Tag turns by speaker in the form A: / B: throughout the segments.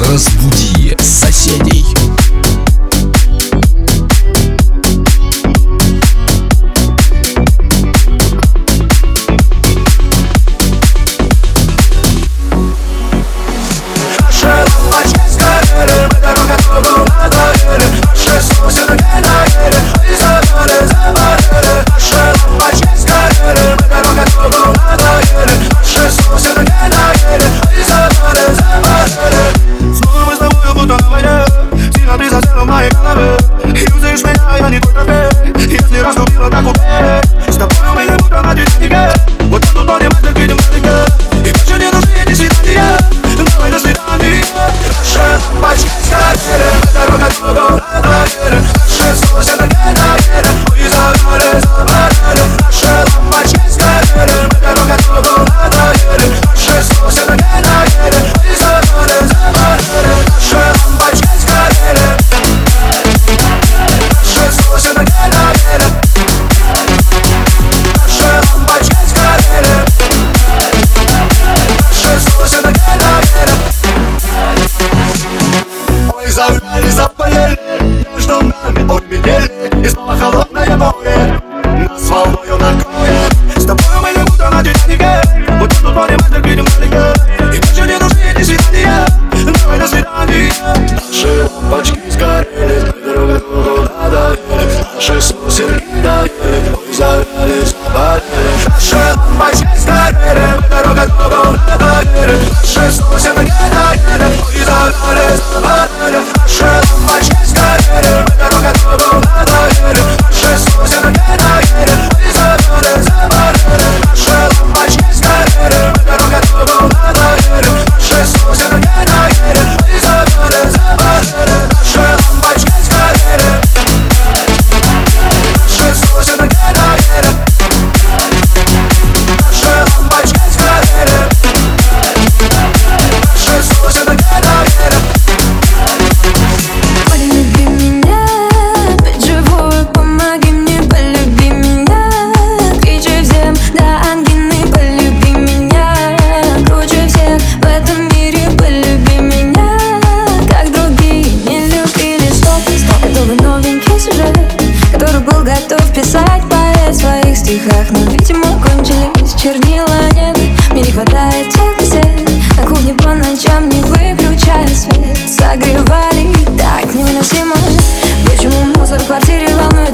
A: Разбуди соседей.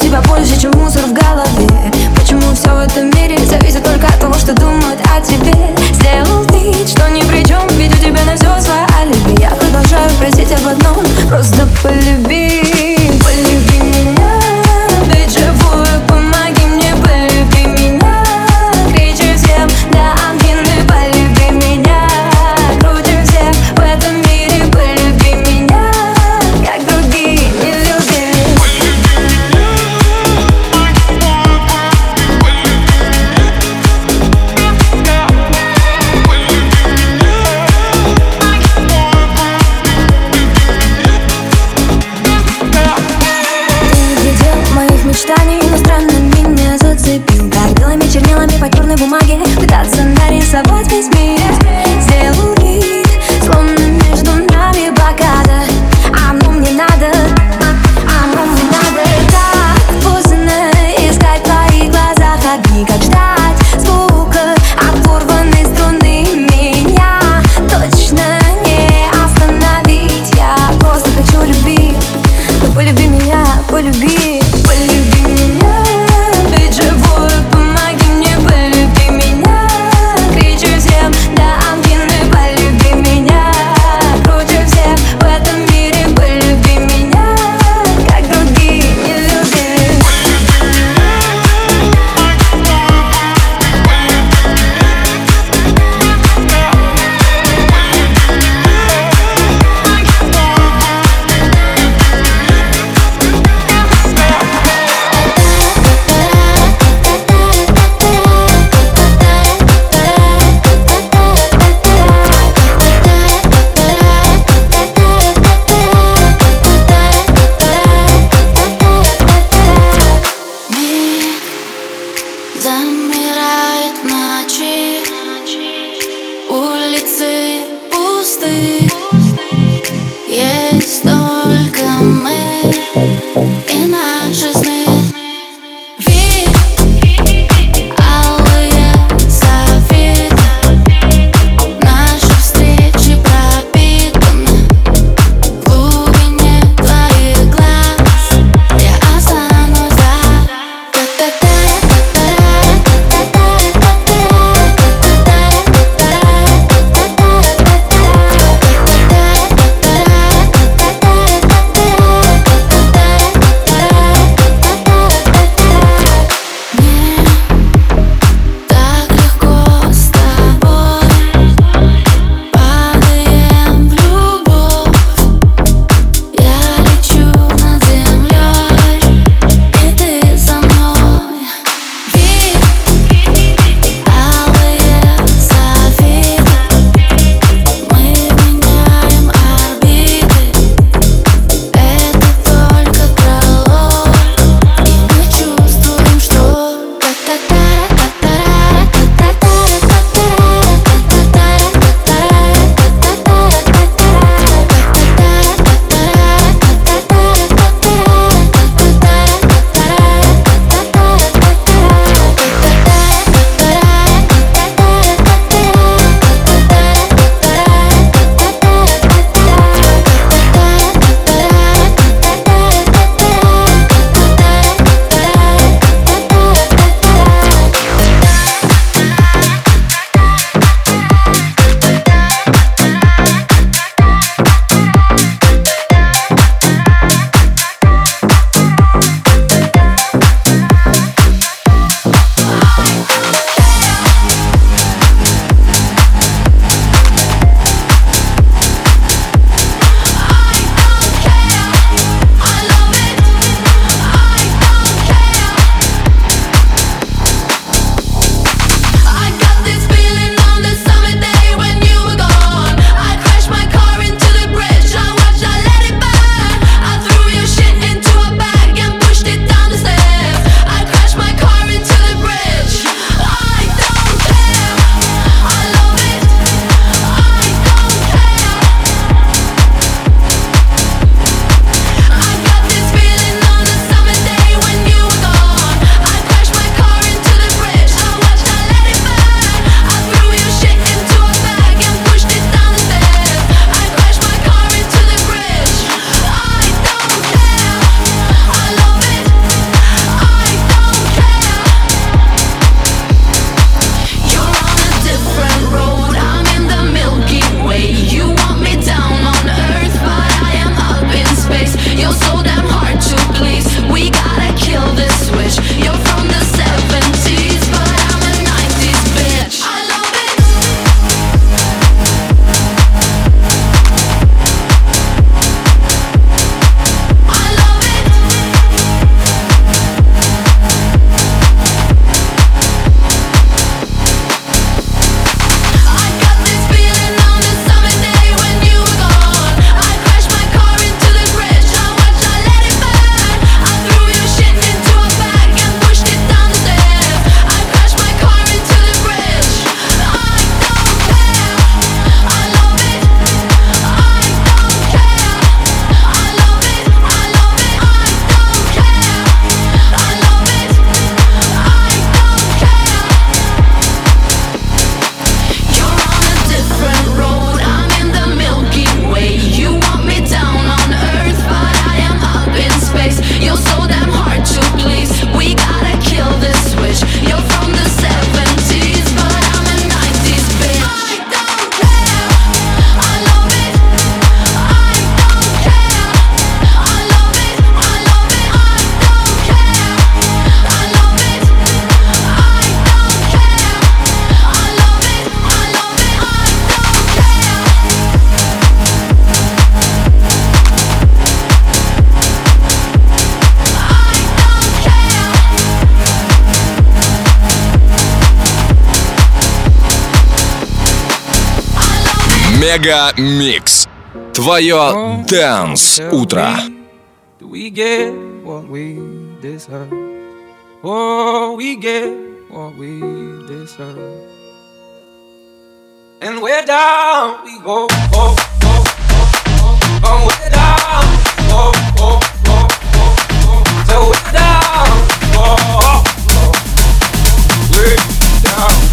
B: тебя больше, чем мусор в голове. Почему все в этом мире зависит только от того, что думают о тебе? Сделал ты, что ни при чем, ведь у тебя на все свое алиби. Я продолжаю просить об одном, просто полюби.
A: Мега Микс. Твое Дэнс Утро.
C: We get what we deserve. Oh, we get what we deserve. And we're down, we go, go, go, go, go. And we're down, go, go, go, go, go. So we're down, go, go, go. We're down.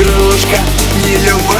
D: игрушка,
E: не
F: любовь.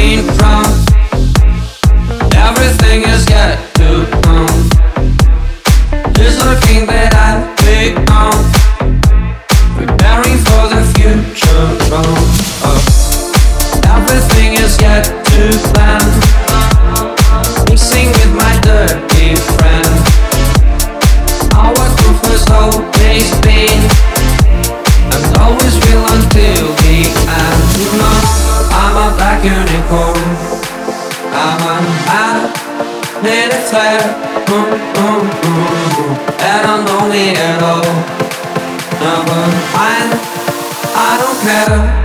F: seen from I don't know me at all. I don't care.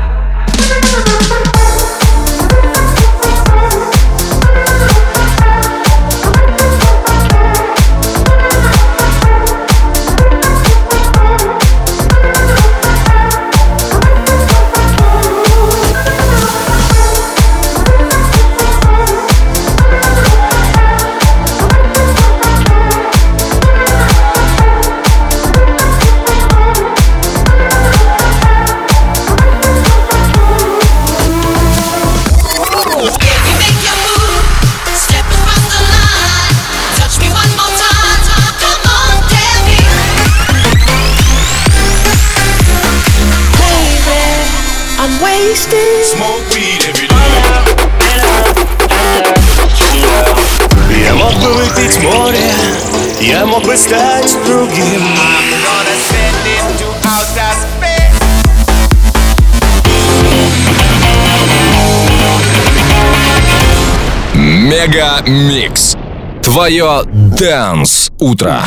B: Другим.
G: Мега Микс. Твое Дэнс утро.